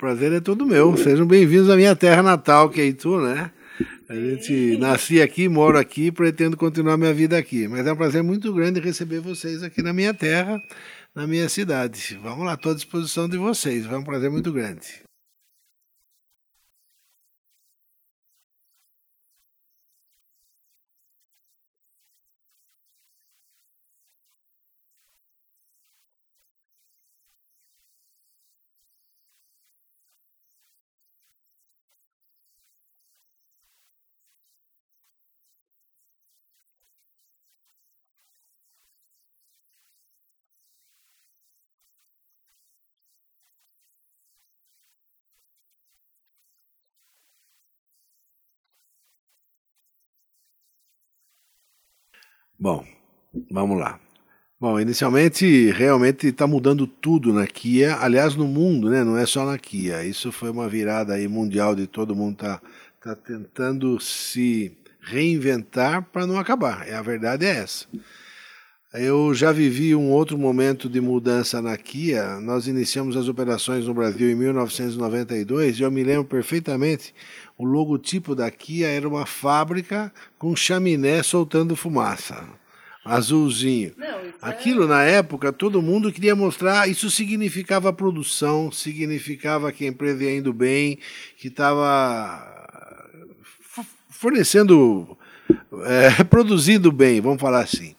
prazer é todo meu. Sejam bem-vindos à minha terra natal, que é Itu, né? A gente nasci aqui, moro aqui, pretendo continuar minha vida aqui. Mas é um prazer muito grande receber vocês aqui na minha terra, na minha cidade. Vamos lá, estou à disposição de vocês. É um prazer muito grande. Bom, vamos lá. Bom, inicialmente, realmente está mudando tudo na Kia, aliás, no mundo, né? não é só na Kia. Isso foi uma virada aí mundial de todo mundo tá, tá tentando se reinventar para não acabar. A verdade é essa. Eu já vivi um outro momento de mudança na Kia. Nós iniciamos as operações no Brasil em 1992 e eu me lembro perfeitamente o logotipo da Kia era uma fábrica com chaminé soltando fumaça. Azulzinho. É Aquilo na época todo mundo queria mostrar, isso significava produção, significava que a empresa ia indo bem, que estava fornecendo, é, produzindo bem, vamos falar assim.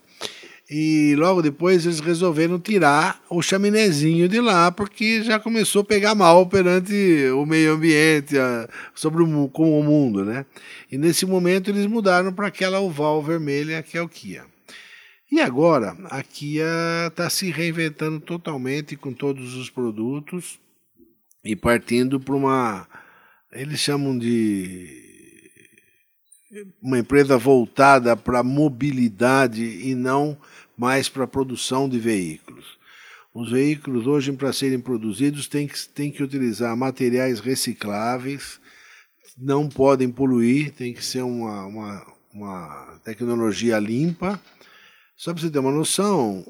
E logo depois eles resolveram tirar o chaminézinho de lá, porque já começou a pegar mal perante o meio ambiente, a, sobre o, com o mundo, né? E nesse momento eles mudaram para aquela oval vermelha que é o Kia. E agora a Kia está se reinventando totalmente com todos os produtos e partindo para uma. Eles chamam de uma empresa voltada para mobilidade e não mais para a produção de veículos. Os veículos hoje, para serem produzidos, têm que, têm que utilizar materiais recicláveis, não podem poluir, tem que ser uma, uma, uma tecnologia limpa. Só para você ter uma noção,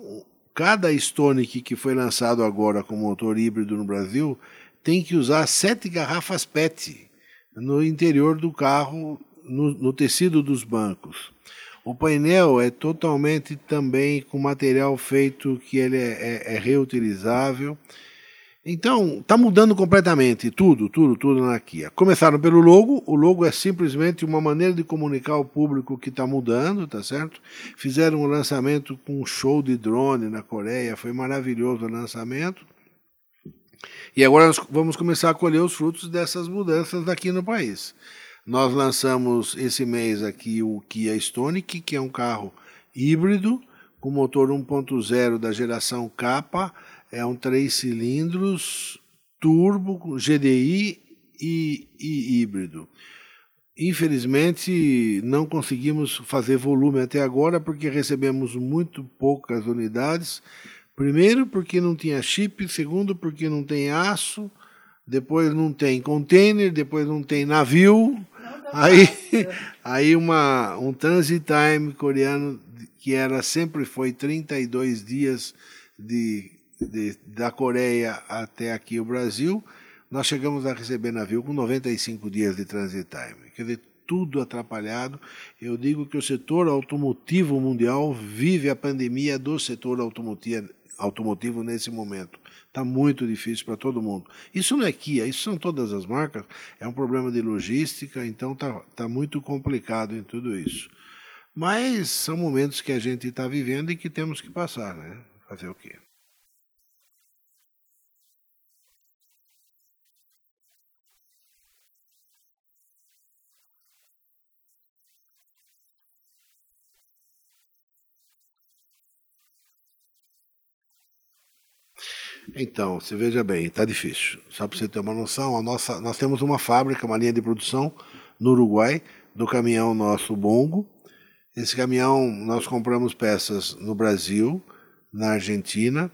cada Stonic que foi lançado agora com motor híbrido no Brasil tem que usar sete garrafas PET no interior do carro, no, no tecido dos bancos. O painel é totalmente também com material feito que ele é, é, é reutilizável. Então, está mudando completamente tudo, tudo, tudo na Kia. Começaram pelo logo, o logo é simplesmente uma maneira de comunicar ao público que está mudando, tá certo? Fizeram um lançamento com um show de drone na Coreia, foi maravilhoso o lançamento. E agora nós vamos começar a colher os frutos dessas mudanças aqui no país. Nós lançamos esse mês aqui o Kia Stonic, que é um carro híbrido com motor 1.0 da geração K, é um três cilindros turbo GDI e, e híbrido. Infelizmente, não conseguimos fazer volume até agora porque recebemos muito poucas unidades. Primeiro, porque não tinha chip, segundo, porque não tem aço, depois não tem container, depois não tem navio, Aí, aí uma, um transit time coreano que era sempre foi 32 dias de, de, da Coreia até aqui o Brasil, nós chegamos a receber navio com 95 dias de transit time. Quer dizer, tudo atrapalhado. Eu digo que o setor automotivo mundial vive a pandemia do setor automotivo, automotivo nesse momento. Está muito difícil para todo mundo. Isso não é Kia, isso são todas as marcas. É um problema de logística, então está tá muito complicado em tudo isso. Mas são momentos que a gente está vivendo e que temos que passar, né? Fazer o quê? Então, você veja bem, está difícil. Só para você ter uma noção, a nossa, nós temos uma fábrica, uma linha de produção no Uruguai, do caminhão nosso Bongo. Esse caminhão nós compramos peças no Brasil, na Argentina,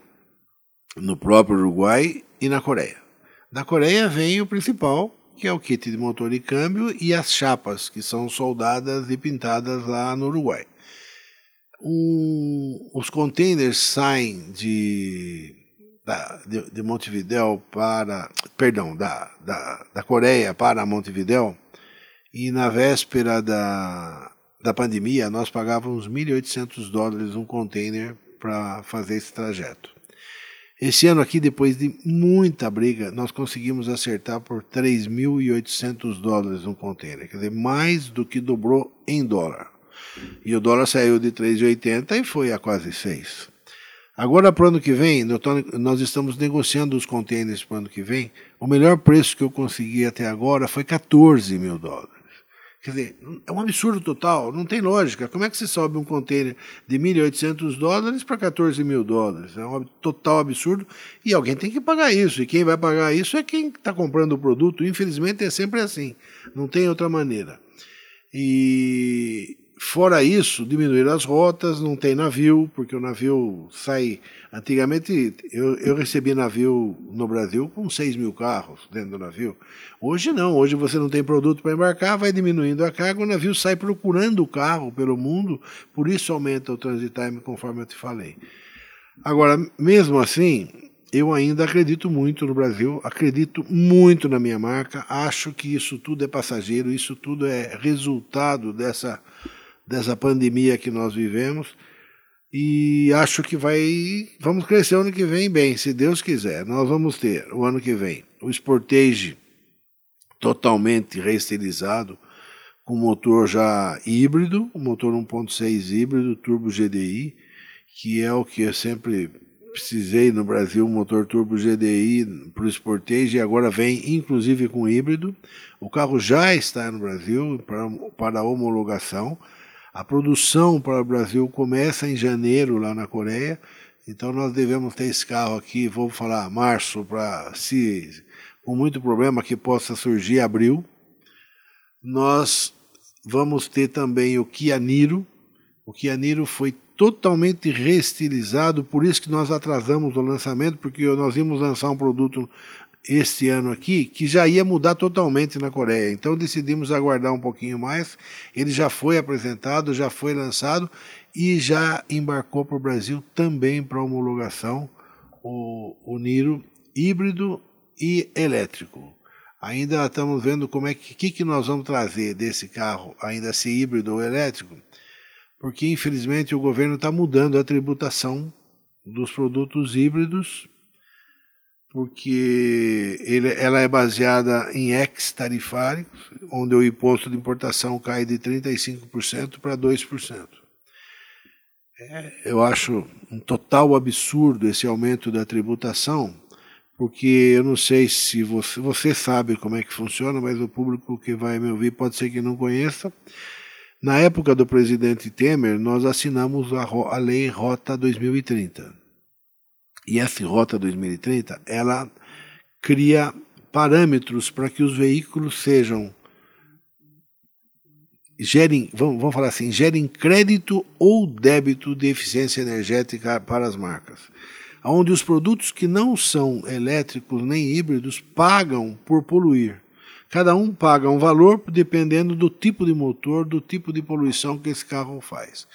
no próprio Uruguai e na Coreia. Da Coreia vem o principal, que é o kit de motor e câmbio e as chapas, que são soldadas e pintadas lá no Uruguai. os containers saem de da, de, de Montevidéu para. Perdão, da, da, da Coreia para Montevidéu. E na véspera da, da pandemia, nós pagávamos 1.800 dólares um container para fazer esse trajeto. Esse ano aqui, depois de muita briga, nós conseguimos acertar por 3.800 dólares um container, quer dizer, mais do que dobrou em dólar. E o dólar saiu de 3,80 e foi a quase 6. Agora, para o ano que vem, nós estamos negociando os contêineres para o ano que vem. O melhor preço que eu consegui até agora foi 14 mil dólares. Quer dizer, é um absurdo total, não tem lógica. Como é que você sobe um container de 1.800 dólares para 14 mil dólares? É um total absurdo e alguém tem que pagar isso. E quem vai pagar isso é quem está comprando o produto. Infelizmente é sempre assim, não tem outra maneira. E Fora isso, diminuir as rotas, não tem navio, porque o navio sai. Antigamente, eu, eu recebi navio no Brasil com 6 mil carros dentro do navio. Hoje não, hoje você não tem produto para embarcar, vai diminuindo a carga, o navio sai procurando o carro pelo mundo, por isso aumenta o transit time, conforme eu te falei. Agora, mesmo assim, eu ainda acredito muito no Brasil, acredito muito na minha marca, acho que isso tudo é passageiro, isso tudo é resultado dessa dessa pandemia que nós vivemos. E acho que vai. Vamos crescer o ano que vem bem, se Deus quiser. Nós vamos ter o ano que vem o Sportage totalmente reestilizado, com motor já híbrido, um motor 1.6 híbrido, turbo GDI, que é o que eu sempre precisei no Brasil, um motor turbo GDI para o Sportage, e agora vem inclusive com híbrido. O carro já está no Brasil para, para homologação. A produção para o Brasil começa em janeiro lá na Coreia, então nós devemos ter esse carro aqui, vou falar março, para se com muito problema que possa surgir abril. Nós vamos ter também o Kia Niro. O Kia Niro foi totalmente reestilizado, por isso que nós atrasamos o lançamento, porque nós íamos lançar um produto este ano aqui, que já ia mudar totalmente na Coreia. Então decidimos aguardar um pouquinho mais. Ele já foi apresentado, já foi lançado e já embarcou para o Brasil também para homologação o, o Niro híbrido e elétrico. Ainda estamos vendo como é que, que, que nós vamos trazer desse carro, ainda se híbrido ou elétrico, porque infelizmente o governo está mudando a tributação dos produtos híbridos porque ele, ela é baseada em ex-tarifários, onde o imposto de importação cai de 35% para 2%. É, eu acho um total absurdo esse aumento da tributação, porque eu não sei se você, você sabe como é que funciona, mas o público que vai me ouvir pode ser que não conheça. Na época do presidente Temer, nós assinamos a, a Lei Rota 2030 e essa Rota 2030, ela cria parâmetros para que os veículos sejam gerem, vamos, vamos falar assim, gerem crédito ou débito de eficiência energética para as marcas, onde os produtos que não são elétricos nem híbridos pagam por poluir. Cada um paga um valor dependendo do tipo de motor, do tipo de poluição que esse carro faz.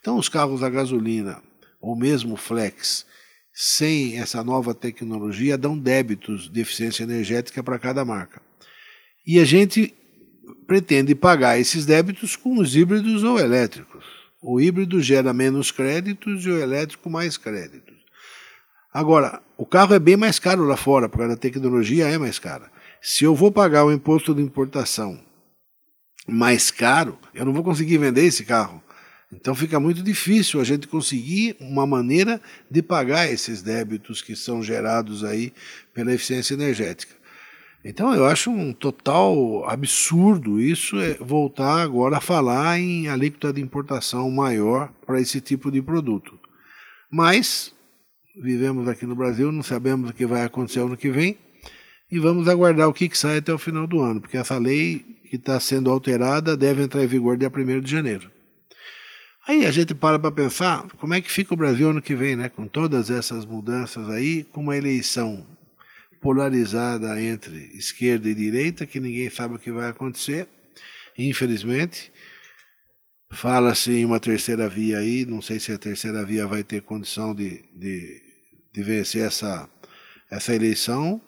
Então, os carros a gasolina, ou mesmo flex, sem essa nova tecnologia, dão débitos de eficiência energética para cada marca. E a gente pretende pagar esses débitos com os híbridos ou elétricos. O híbrido gera menos créditos e o elétrico mais créditos. Agora, o carro é bem mais caro lá fora, porque a tecnologia é mais cara. Se eu vou pagar o imposto de importação mais caro, eu não vou conseguir vender esse carro. Então fica muito difícil a gente conseguir uma maneira de pagar esses débitos que são gerados aí pela eficiência energética. Então eu acho um total absurdo isso é voltar agora a falar em alíquota de importação maior para esse tipo de produto. Mas vivemos aqui no Brasil, não sabemos o que vai acontecer ano que vem e vamos aguardar o que, que sai até o final do ano, porque essa lei que está sendo alterada deve entrar em vigor dia 1 de janeiro. Aí a gente para para pensar como é que fica o Brasil ano que vem, né? Com todas essas mudanças aí, com uma eleição polarizada entre esquerda e direita, que ninguém sabe o que vai acontecer, infelizmente. Fala-se em uma terceira via aí, não sei se a terceira via vai ter condição de, de, de vencer essa, essa eleição,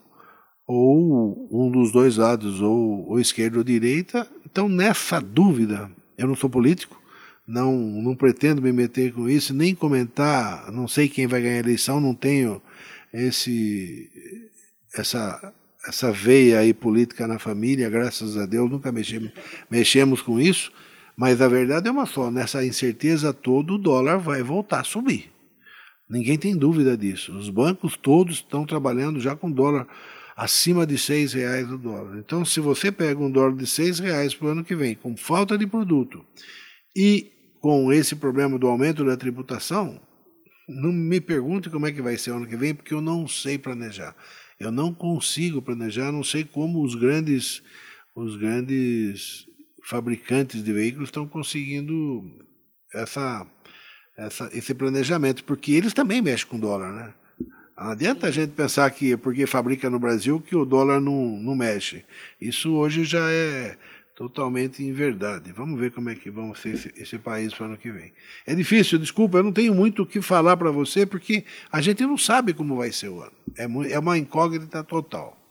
ou um dos dois lados, ou, ou esquerda ou direita. Então, nessa dúvida, eu não sou político, não, não pretendo me meter com isso, nem comentar, não sei quem vai ganhar a eleição, não tenho esse, essa, essa veia aí política na família, graças a Deus, nunca mexemos, mexemos com isso, mas a verdade é uma só, nessa incerteza toda o dólar vai voltar a subir. Ninguém tem dúvida disso. Os bancos todos estão trabalhando já com dólar acima de seis reais o dólar. Então, se você pega um dólar de seis reais para o ano que vem, com falta de produto, e com esse problema do aumento da tributação, não me pergunte como é que vai ser ano que vem, porque eu não sei planejar. Eu não consigo planejar, não sei como os grandes, os grandes fabricantes de veículos estão conseguindo essa, essa, esse planejamento, porque eles também mexem com dólar, né? Não adianta a gente pensar que porque fabrica no Brasil que o dólar não, não mexe. Isso hoje já é totalmente em verdade. Vamos ver como é que vão ser esse, esse país para o ano que vem. É difícil, desculpa, eu não tenho muito o que falar para você, porque a gente não sabe como vai ser o ano. É, é uma incógnita total.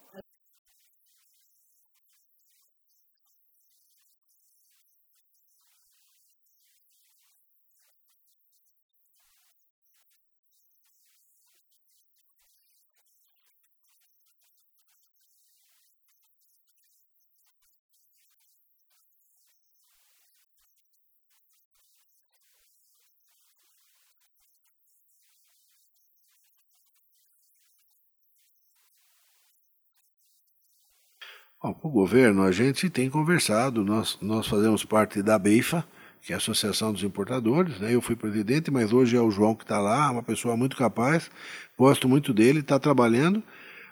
Bom, com o governo, a gente tem conversado, nós, nós fazemos parte da BEIFA, que é a Associação dos Importadores, né? eu fui presidente, mas hoje é o João que está lá, uma pessoa muito capaz, gosto muito dele, está trabalhando,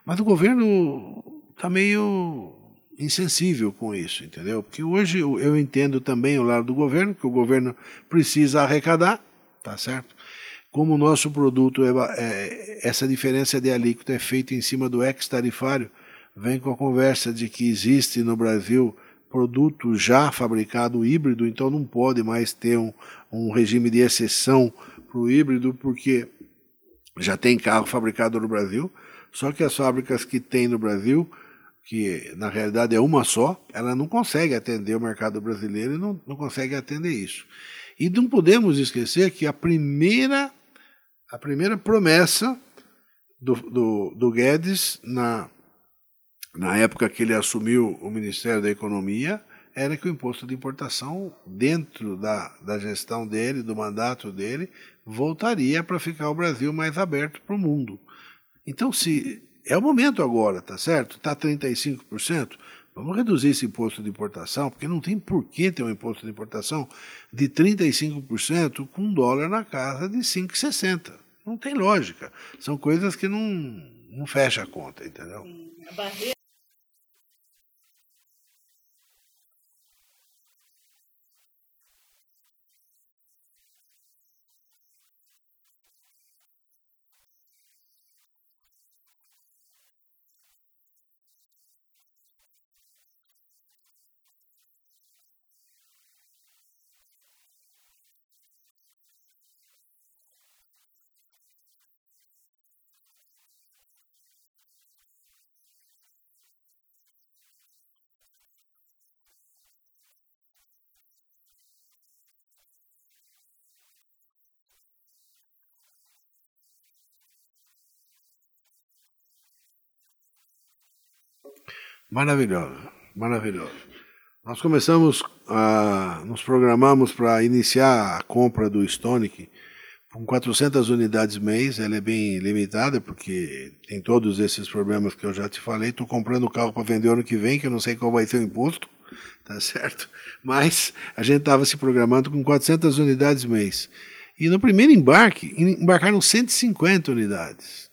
mas o governo está meio insensível com isso, entendeu? Porque hoje eu, entendo também o lado do governo, que o governo precisa arrecadar, tá certo? Como o nosso produto, é, é, essa diferença de alíquota é feita em cima do ex-tarifário, vem com a conversa de que existe no Brasil produto já fabricado híbrido, então não pode mais ter um, um regime de exceção para o híbrido, porque já tem carro fabricado no Brasil, só que as fábricas que tem no Brasil, que na realidade é uma só, ela não consegue atender o mercado brasileiro e não, não consegue atender isso. E não podemos esquecer que a primeira, a primeira promessa do, do, do Guedes na na época que ele assumiu o Ministério da Economia, era que o imposto de importação, dentro da, da gestão dele, do mandato dele, voltaria para ficar o Brasil mais aberto para o mundo. Então, se é o momento agora, tá certo? Está 35%. Vamos reduzir esse imposto de importação, porque não tem por que ter um imposto de importação de 35% com um dólar na casa de 5,60. Não tem lógica. São coisas que não, não fecha a conta, entendeu? A barreira Maravilhoso, maravilhoso. Nós começamos a, nos programamos para iniciar a compra do Stonic com 400 unidades mês. Ela é bem limitada porque tem todos esses problemas que eu já te falei. Estou comprando o carro para vender ano que vem, que eu não sei qual vai ser o imposto, tá certo? Mas a gente estava se programando com 400 unidades mês. E no primeiro embarque, embarcaram 150 unidades.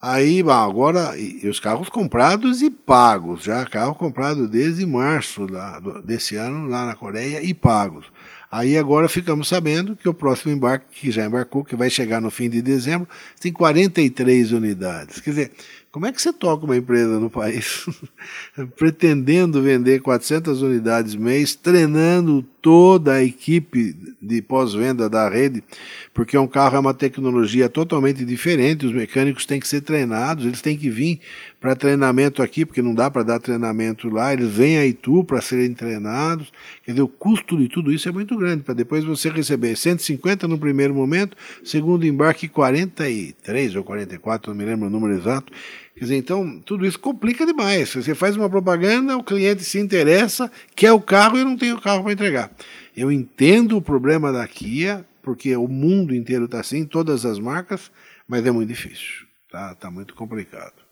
Aí, agora, os carros comprados e pagos, já carro comprado desde março lá, desse ano lá na Coreia e pagos. Aí agora ficamos sabendo que o próximo embarque, que já embarcou, que vai chegar no fim de dezembro, tem 43 unidades. Quer dizer, Como é que você toca uma empresa no país? Pretendendo vender 400 unidades mês, treinando toda a equipe de pós-venda da rede, porque um carro é uma tecnologia totalmente diferente, os mecânicos têm que ser treinados, eles têm que vir para treinamento aqui, porque não dá para dar treinamento lá, eles vêm a Itu para serem treinados. Quer dizer, o custo de tudo isso é muito grande, para depois você receber 150 no primeiro momento, segundo embarque 43 ou 44, não me lembro o número exato Quer dizer, então, tudo isso complica demais. Você faz uma propaganda, o cliente se interessa, quer o carro e não tenho o carro para entregar. Eu entendo o problema da Kia, porque o mundo inteiro está assim, todas as marcas, mas é muito difícil. Tá, tá muito complicado.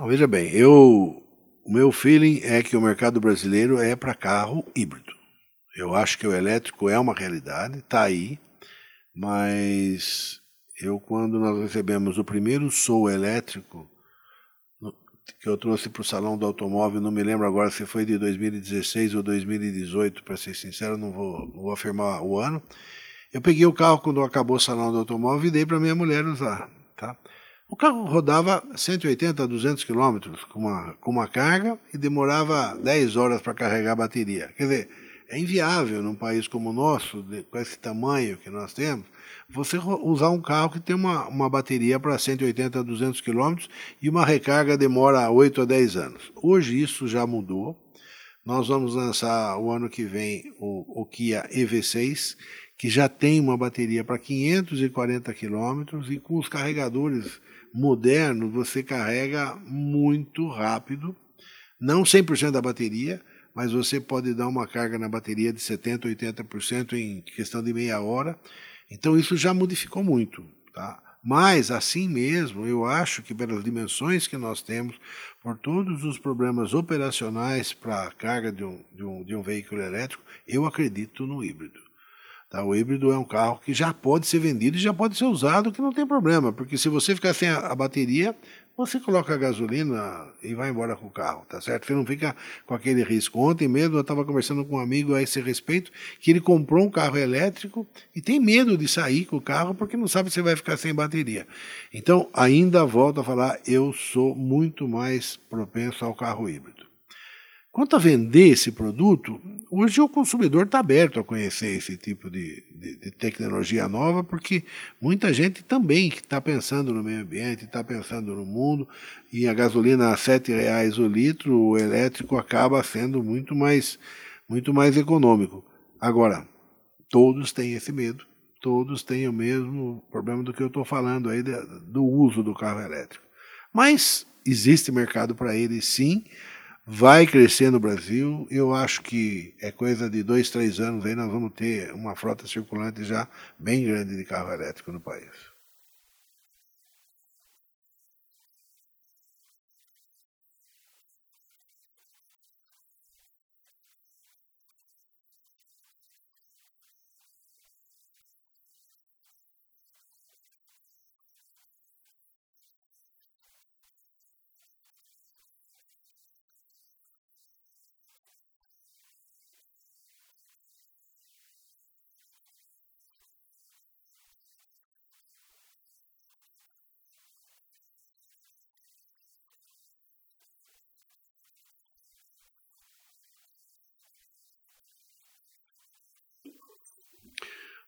Veja bem, eu, o meu feeling é que o mercado brasileiro é para carro híbrido. Eu acho que o elétrico é uma realidade, está aí, mas eu quando nós recebemos o primeiro Soul elétrico que eu trouxe para o salão do automóvel, não me lembro agora se foi de 2016 ou 2018, para ser sincero, não vou, não vou afirmar o ano. Eu peguei o carro quando acabou o salão do automóvel e dei para minha mulher usar, tá? O carro rodava 180 a 200 quilômetros com uma, com uma carga e demorava 10 horas para carregar a bateria. Quer dizer, é inviável num país como o nosso, de, com esse tamanho que nós temos, você usar um carro que tem uma, uma bateria para 180 a 200 quilômetros e uma recarga demora 8 a 10 anos. Hoje isso já mudou. Nós vamos lançar o ano que vem o, o Kia EV6, que já tem uma bateria para 540 quilômetros e com os carregadores moderno, você carrega muito rápido, não 100% da bateria, mas você pode dar uma carga na bateria de 70%, 80% em questão de meia hora. Então isso já modificou muito. Tá? Mas, assim mesmo, eu acho que pelas dimensões que nós temos, por todos os problemas operacionais para a carga de um, de, um, de um veículo elétrico, eu acredito no híbrido. Tá? O híbrido é um carro que já pode ser vendido e já pode ser usado, que não tem problema, porque se você ficar sem a, a bateria, você coloca a gasolina e vai embora com o carro, tá certo? Você não fica com aquele risco. Ontem mesmo eu estava conversando com um amigo a esse respeito, que ele comprou um carro elétrico e tem medo de sair com o carro porque não sabe se vai ficar sem bateria. Então, ainda volto a falar, eu sou muito mais propenso ao carro híbrido. Quanto a vender esse produto, hoje o consumidor está aberto a conhecer esse tipo de, de, de, tecnologia nova, porque muita gente também está pensando no meio ambiente, está pensando no mundo, e a gasolina a R$ reais o litro, o elétrico acaba sendo muito mais, muito mais econômico. Agora, todos têm esse medo, todos têm o mesmo problema do que eu estou falando aí do uso do carro elétrico. Mas existe mercado para ele sim vai crescer no Brasil. Eu acho que é coisa de dois, três anos aí nós vamos ter uma frota circulante já bem grande de carro elétrico no país.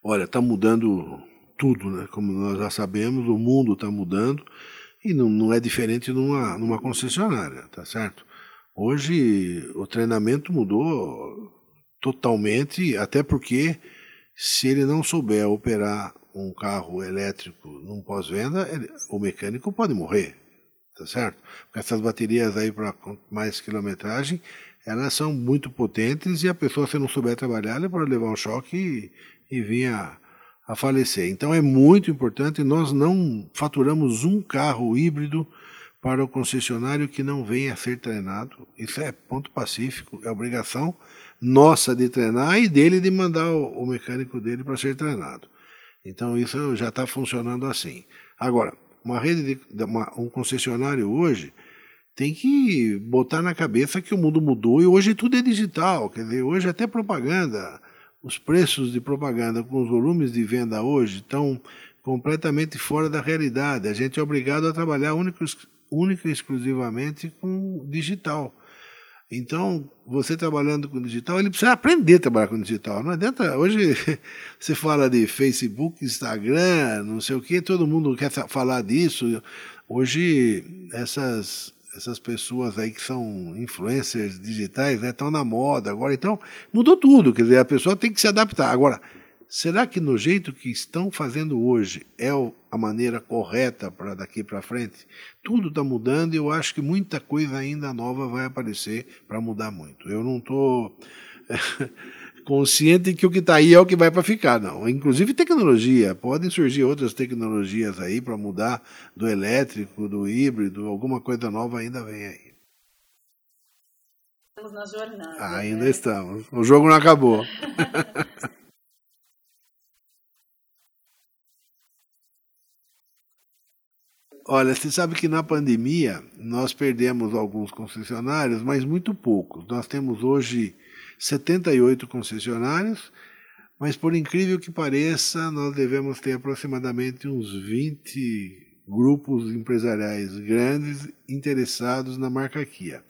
Olha, está mudando tudo, né? Como nós já sabemos, o mundo está mudando e não, não é diferente numa, numa concessionária, tá certo? Hoje o treinamento mudou totalmente, até porque se ele não souber operar um carro elétrico num pós-venda, o mecânico pode morrer, tá certo? Porque essas baterias aí para mais quilometragem, elas são muito potentes e a pessoa, se não souber trabalhar, ela pode levar um choque e, e vinha a falecer. Então é muito importante, nós não faturamos um carro híbrido para o concessionário que não venha a ser treinado. Isso é ponto pacífico, é obrigação nossa de treinar e dele de mandar o, o mecânico dele para ser treinado. Então isso já está funcionando assim. Agora, uma rede de uma, um concessionário hoje tem que botar na cabeça que o mundo mudou e hoje tudo é digital. Quer dizer, hoje até propaganda, os preços de propaganda com os volumes de venda hoje estão completamente fora da realidade. A gente é obrigado a trabalhar única e exclusivamente com digital. Então, você trabalhando com digital, ele precisa aprender a trabalhar com digital. Não adianta. Hoje você fala de Facebook, Instagram, não sei o que, todo mundo quer falar disso. Hoje, essas, essas pessoas aí que são influencers digitais né, estão na moda agora. Então, mudou tudo. Quer dizer, a pessoa tem que se adaptar. Agora, será que no jeito que estão fazendo hoje é a maneira correta para daqui para frente? Tudo está mudando e eu acho que muita coisa ainda nova vai aparecer para mudar muito. Eu não estou consciente que o que está aí é o que vai para ficar, não. Inclusive tecnologia, podem surgir outras tecnologias aí para mudar do elétrico, do híbrido, alguma coisa nova ainda vem aí. Estamos na jornada. Ah, ainda né? estamos. O jogo não acabou. Olha, você sabe que na pandemia nós perdemos alguns concessionários, mas muito poucos. Nós temos hoje 78 concessionários, mas por incrível que pareça, nós devemos ter aproximadamente uns 20 grupos empresariais grandes interessados na marca Kia.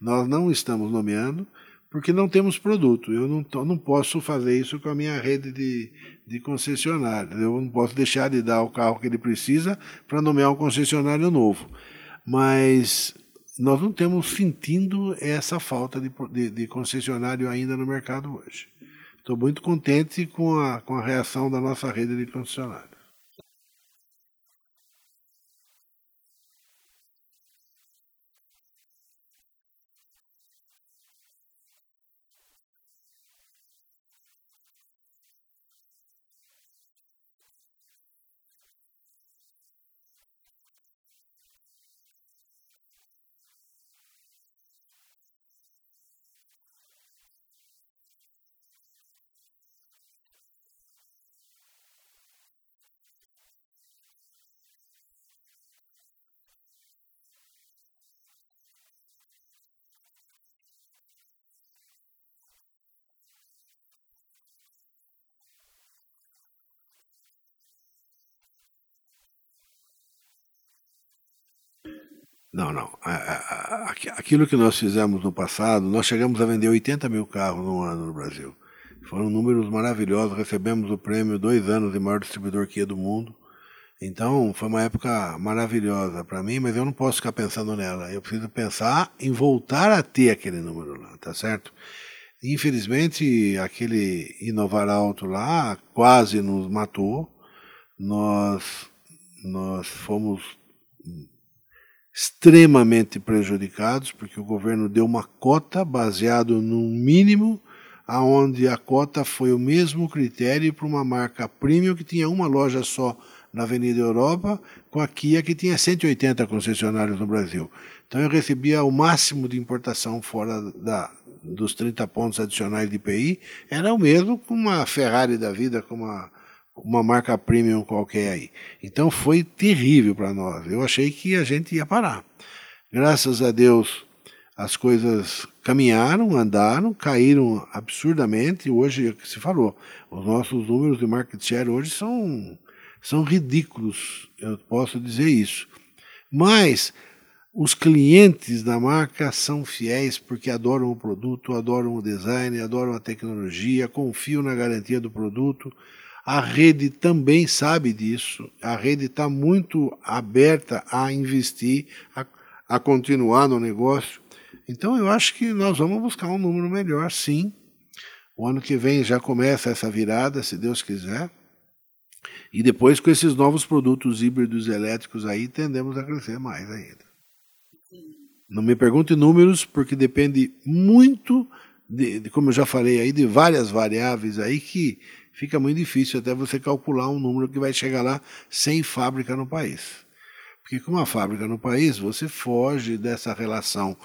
Nós não estamos nomeando, porque não temos produto. Eu não, não posso fazer isso com a minha rede de, de concessionários. Eu não posso deixar de dar o carro que ele precisa para nomear um concessionário novo. Mas nós não temos sentindo essa falta de, de, de concessionário ainda no mercado hoje. Estou muito contente com a, com a reação da nossa rede de concessionários. Não, não. Aquilo que nós fizemos no passado, nós chegamos a vender 80 mil carros no ano no Brasil. Foram números maravilhosos. Recebemos o prêmio dois anos de maior distribuidor Kia do mundo. Então, foi uma época maravilhosa para mim, mas eu não posso ficar pensando nela. Eu preciso pensar em voltar a ter aquele número lá, tá certo? Infelizmente, aquele inovar alto lá quase nos matou. Nós, nós fomos extremamente prejudicados, porque o governo deu uma cota baseado num mínimo, aonde a cota foi o mesmo critério para uma marca premium que tinha uma loja só na Avenida Europa, com a Kia que tinha 180 concessionários no Brasil. Então eu recebia o máximo de importação fora da, dos 30 pontos adicionais de IPI, era o mesmo com uma Ferrari da vida, com uma uma marca premium qualquer aí. Então foi terrível para nós. Eu achei que a gente ia parar. Graças a Deus as coisas caminharam, andaram, caíram absurdamente. Hoje, é que se falou, os nossos números de market share hoje são, são ridículos, eu posso dizer isso. Mas os clientes da marca são fiéis porque adoram o produto, adoram o design, adoram a tecnologia, confiam na garantia do produto. A rede também sabe disso, a rede está muito aberta a investir, a, a continuar no negócio. Então eu acho que nós vamos buscar um número melhor, sim. O ano que vem já começa essa virada, se Deus quiser. E depois, com esses novos produtos híbridos elétricos aí, tendemos a crescer mais ainda. Não me pergunte números, porque depende muito, de, de, como eu já falei aí, de várias variáveis aí que fica muito difícil até você calcular um número que vai chegar lá sem fábrica no país. Porque com uma fábrica no país, você foge dessa relação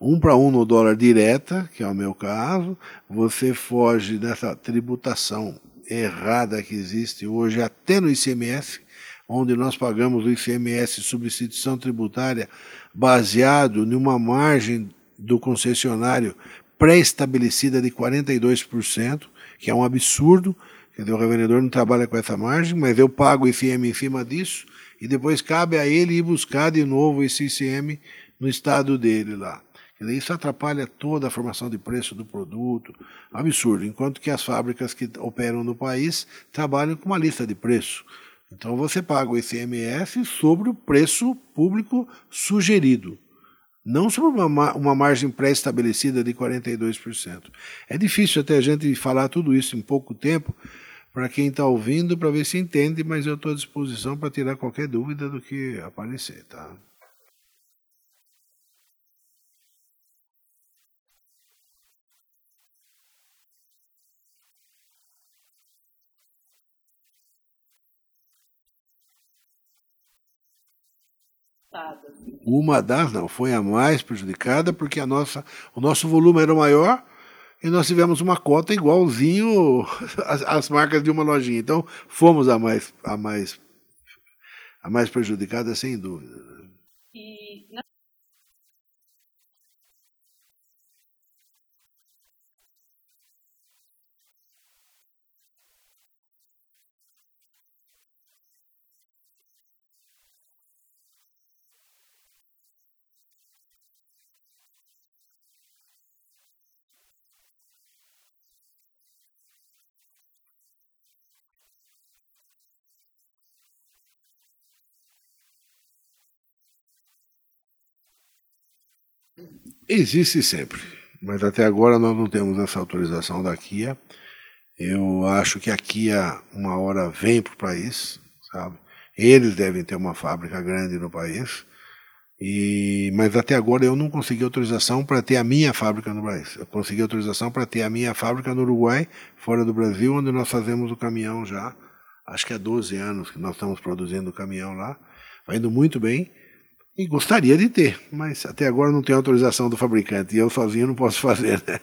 um para um no dólar direta, que é o meu caso, você foge dessa tributação errada que existe hoje até no ICMS, onde nós pagamos o ICMS substituição tributária baseado numa margem do concessionário pré-estabelecida de 42%, que é um absurdo. Dizer, o revendedor não trabalha com essa margem, mas eu pago ICM em cima disso e depois cabe a ele ir buscar de novo esse ICM no estado dele lá. Isso atrapalha toda a formação de preço do produto, absurdo. Enquanto que as fábricas que operam no país trabalham com uma lista de preço. Então você paga o ICMS sobre o preço público sugerido, não sobre uma, uma margem pré-estabelecida de 42%. É difícil até a gente falar tudo isso em pouco tempo para quem está ouvindo, para ver se entende, mas eu estou à disposição para tirar qualquer dúvida do que aparecer. Tá? Uma das, não, foi a mais prejudicada, porque a nossa, o nosso volume era maior e nós tivemos uma cota igualzinho às, às marcas de uma lojinha. Então, fomos a mais, a mais, a mais prejudicada, sem dúvida. Existe sempre, mas até agora nós não temos essa autorização da Kia. Eu acho que a Kia uma hora vem para o país, sabe? Eles devem ter uma fábrica grande no país. E, mas até agora eu não consegui autorização para ter a minha fábrica no país. Eu consegui autorização para ter a minha fábrica no Uruguai, fora do Brasil, onde nós fazemos o caminhão já. Acho que há 12 anos que nós estamos produzindo o caminhão lá. Vai indo muito bem. E gostaria de ter, mas até agora não tem autorização do fabricante e eu sozinho não posso fazer. Né?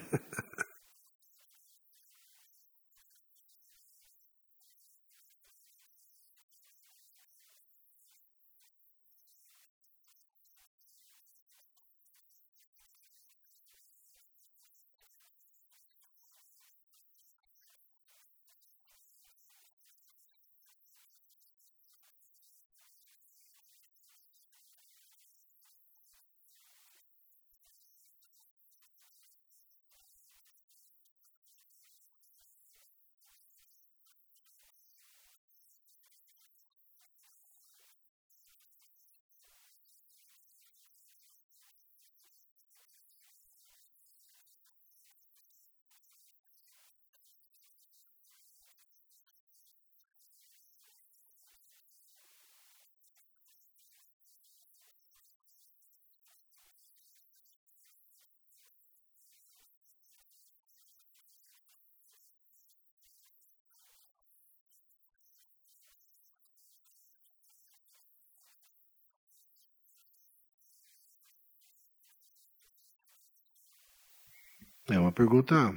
É uma pergunta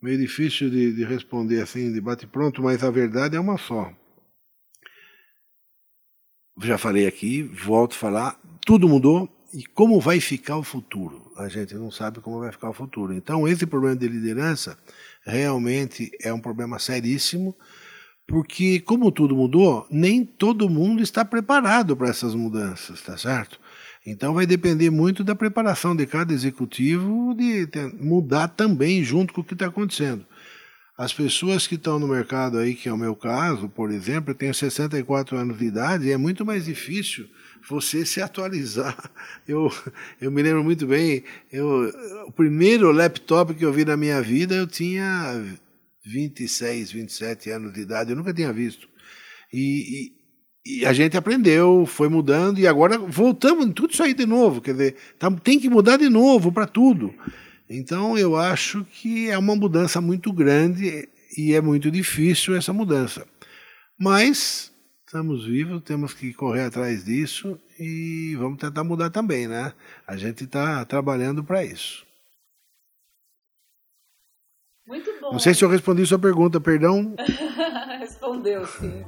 meio difícil de, de responder assim, de bate-pronto, mas a verdade é uma só. Já falei aqui, volto a falar, tudo mudou e como vai ficar o futuro? A gente não sabe como vai ficar o futuro. Então, esse problema de liderança realmente é um problema seríssimo, porque como tudo mudou, nem todo mundo está preparado para essas mudanças, tá certo? Então vai depender muito da preparação de cada executivo de mudar também junto com o que está acontecendo. As pessoas que estão no mercado aí, que é o meu caso, por exemplo, eu tenho 64 anos de idade e é muito mais difícil você se atualizar. Eu, eu me lembro muito bem, eu, o primeiro laptop que eu vi na minha vida eu tinha 26, 27 anos de idade, eu nunca tinha visto. E, e a gente aprendeu, foi mudando, e agora voltamos em tudo isso aí de novo. Quer dizer, tá, tem que mudar de novo para tudo. Então eu acho que é uma mudança muito grande. e é muito difícil essa mudança. Mas estamos vivos, temos que correr atrás disso e vamos tentar mudar também, né? A gente está trabalhando para isso. Muito bom. Não sei se eu respondi sua pergunta, perdão. Respondeu, sim.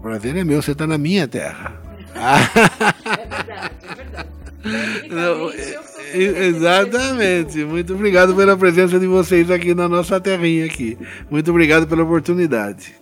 O prazer é meu, você está na minha terra. É verdade, é verdade. Não, é- exatamente. Muito obrigado pela presença de vocês aqui na nossa terrinha aqui. Muito obrigado pela oportunidade.